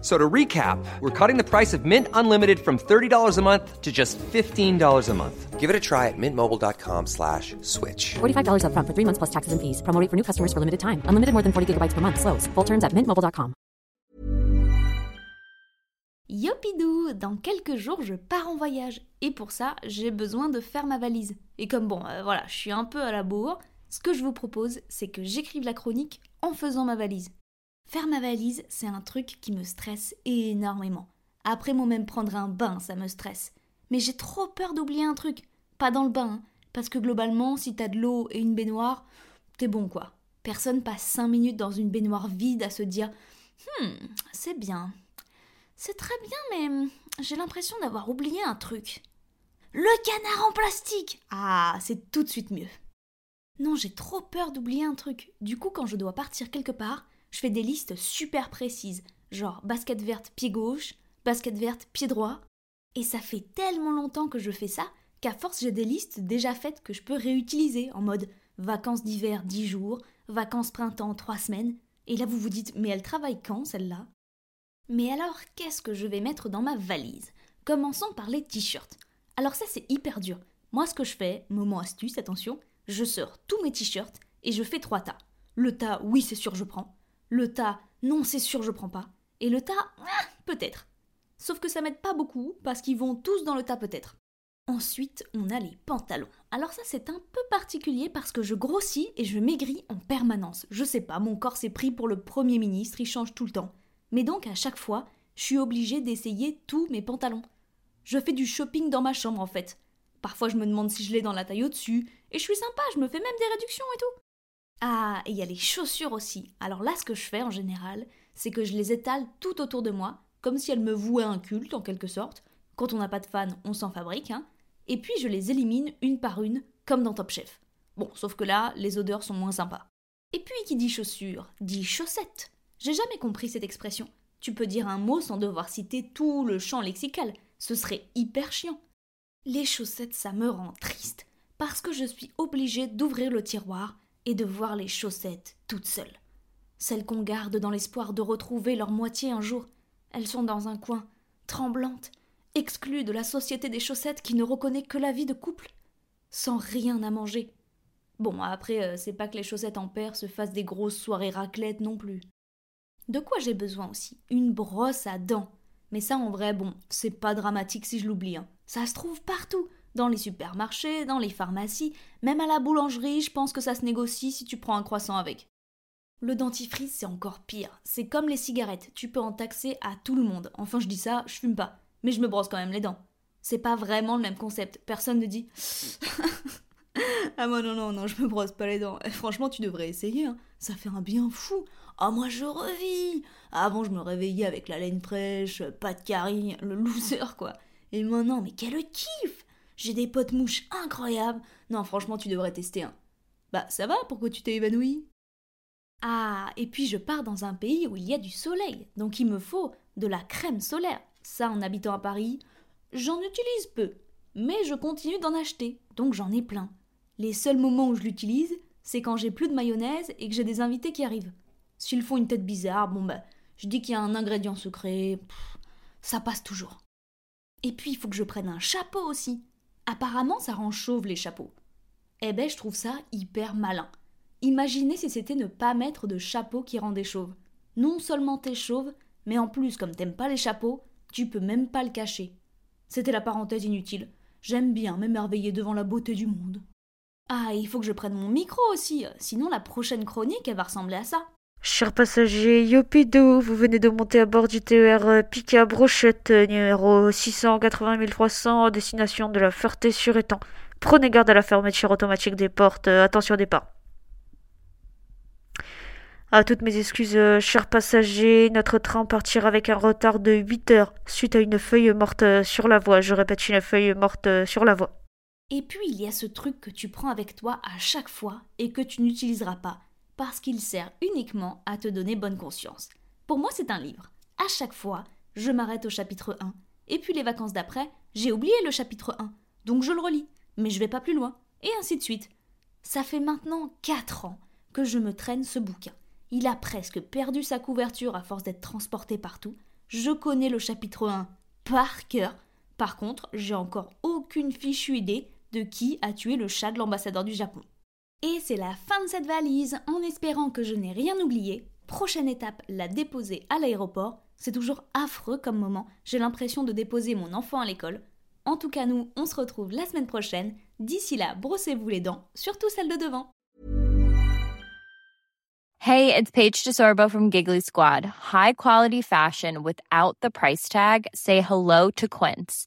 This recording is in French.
So to recap, we're cutting the price of Mint Unlimited from $30 a month to just $15 a month. Give it a try at mintmobile.com slash switch. $45 upfront for three months plus taxes and fees. Promo rate for new customers for limited time. Unlimited more than 40 gigabytes per month. Slows. Full terms at mintmobile.com. Yopidou Dans quelques jours, je pars en voyage. Et pour ça, j'ai besoin de faire ma valise. Et comme bon, euh, voilà, je suis un peu à la bourre, ce que je vous propose, c'est que j'écrive la chronique en faisant ma valise. Faire ma valise, c'est un truc qui me stresse énormément. Après moi même prendre un bain, ça me stresse. Mais j'ai trop peur d'oublier un truc. Pas dans le bain, hein, parce que globalement, si t'as de l'eau et une baignoire, t'es bon quoi. Personne passe 5 minutes dans une baignoire vide à se dire Hmm, c'est bien. C'est très bien, mais j'ai l'impression d'avoir oublié un truc. Le canard en plastique Ah, c'est tout de suite mieux. Non, j'ai trop peur d'oublier un truc. Du coup, quand je dois partir quelque part, je fais des listes super précises, genre basket verte pied gauche, basket verte pied droit. Et ça fait tellement longtemps que je fais ça qu'à force j'ai des listes déjà faites que je peux réutiliser en mode vacances d'hiver 10 jours, vacances printemps 3 semaines. Et là vous vous dites mais elle travaille quand celle-là? Mais alors qu'est-ce que je vais mettre dans ma valise? Commençons par les t-shirts. Alors ça c'est hyper dur. Moi ce que je fais, moment astuce, attention, je sors tous mes t-shirts et je fais trois tas. Le tas, oui c'est sûr je prends. Le tas, non, c'est sûr, je prends pas. Et le tas, ah, peut-être. Sauf que ça m'aide pas beaucoup, parce qu'ils vont tous dans le tas peut-être. Ensuite, on a les pantalons. Alors ça, c'est un peu particulier parce que je grossis et je maigris en permanence. Je sais pas, mon corps s'est pris pour le Premier ministre, il change tout le temps. Mais donc, à chaque fois, je suis obligée d'essayer tous mes pantalons. Je fais du shopping dans ma chambre, en fait. Parfois, je me demande si je l'ai dans la taille au-dessus, et je suis sympa, je me fais même des réductions et tout. Ah, et il y a les chaussures aussi. Alors là, ce que je fais en général, c'est que je les étale tout autour de moi, comme si elles me vouaient un culte en quelque sorte. Quand on n'a pas de fans, on s'en fabrique, hein. Et puis je les élimine une par une, comme dans Top Chef. Bon, sauf que là, les odeurs sont moins sympas. Et puis qui dit chaussures, dit chaussettes. J'ai jamais compris cette expression. Tu peux dire un mot sans devoir citer tout le champ lexical. Ce serait hyper chiant. Les chaussettes, ça me rend triste, parce que je suis obligée d'ouvrir le tiroir et de voir les chaussettes toutes seules. Celles qu'on garde dans l'espoir de retrouver leur moitié un jour. Elles sont dans un coin, tremblantes, exclues de la société des chaussettes qui ne reconnaît que la vie de couple, sans rien à manger. Bon, après, euh, c'est pas que les chaussettes en paire se fassent des grosses soirées raclettes non plus. De quoi j'ai besoin aussi? Une brosse à dents. Mais ça, en vrai, bon, c'est pas dramatique si je l'oublie. Hein. Ça se trouve partout dans les supermarchés, dans les pharmacies, même à la boulangerie, je pense que ça se négocie si tu prends un croissant avec. Le dentifrice, c'est encore pire. C'est comme les cigarettes, tu peux en taxer à tout le monde. Enfin, je dis ça, je fume pas, mais je me brosse quand même les dents. C'est pas vraiment le même concept. Personne ne dit Ah moi non non non, je me brosse pas les dents. Eh, franchement, tu devrais essayer hein. Ça fait un bien fou. Ah moi je revis. Avant, je me réveillais avec la laine fraîche, pas de carie, le loser quoi. Et maintenant, mais quel kiff j'ai des potes mouches incroyables. Non, franchement, tu devrais tester un. Bah, ça va, pourquoi tu t'es évanoui Ah, et puis je pars dans un pays où il y a du soleil, donc il me faut de la crème solaire. Ça, en habitant à Paris, j'en utilise peu. Mais je continue d'en acheter, donc j'en ai plein. Les seuls moments où je l'utilise, c'est quand j'ai plus de mayonnaise et que j'ai des invités qui arrivent. S'ils font une tête bizarre, bon bah, je dis qu'il y a un ingrédient secret, ça passe toujours. Et puis il faut que je prenne un chapeau aussi. Apparemment, ça rend chauve les chapeaux. Eh ben, je trouve ça hyper malin. Imaginez si c'était ne pas mettre de chapeau qui rendait chauve. Non seulement t'es chauve, mais en plus, comme t'aimes pas les chapeaux, tu peux même pas le cacher. C'était la parenthèse inutile. J'aime bien m'émerveiller devant la beauté du monde. Ah, il faut que je prenne mon micro aussi, sinon la prochaine chronique, elle va ressembler à ça. Chers passagers, Yopidou, vous venez de monter à bord du TER Pika Brochette, numéro 680 300, destination de la Ferté-sur-Étang. Prenez garde à la fermeture automatique des portes. Attention départ. À toutes mes excuses, chers passagers, notre train partira avec un retard de 8 heures suite à une feuille morte sur la voie. Je répète, une feuille morte sur la voie. Et puis il y a ce truc que tu prends avec toi à chaque fois et que tu n'utiliseras pas, parce qu'il sert uniquement à te donner bonne conscience. Pour moi, c'est un livre. À chaque fois, je m'arrête au chapitre 1. Et puis les vacances d'après, j'ai oublié le chapitre 1. Donc je le relis. Mais je vais pas plus loin. Et ainsi de suite. Ça fait maintenant 4 ans que je me traîne ce bouquin. Il a presque perdu sa couverture à force d'être transporté partout. Je connais le chapitre 1 par cœur. Par contre, j'ai encore aucune fichue idée de qui a tué le chat de l'ambassadeur du Japon. Et c'est la fin de cette valise, en espérant que je n'ai rien oublié. Prochaine étape, la déposer à l'aéroport. C'est toujours affreux comme moment, j'ai l'impression de déposer mon enfant à l'école. En tout cas, nous, on se retrouve la semaine prochaine. D'ici là, brossez-vous les dents, surtout celles de devant. Hey, it's Paige DeSorbo from Giggly Squad. High quality fashion without the price tag. Say hello to Quince.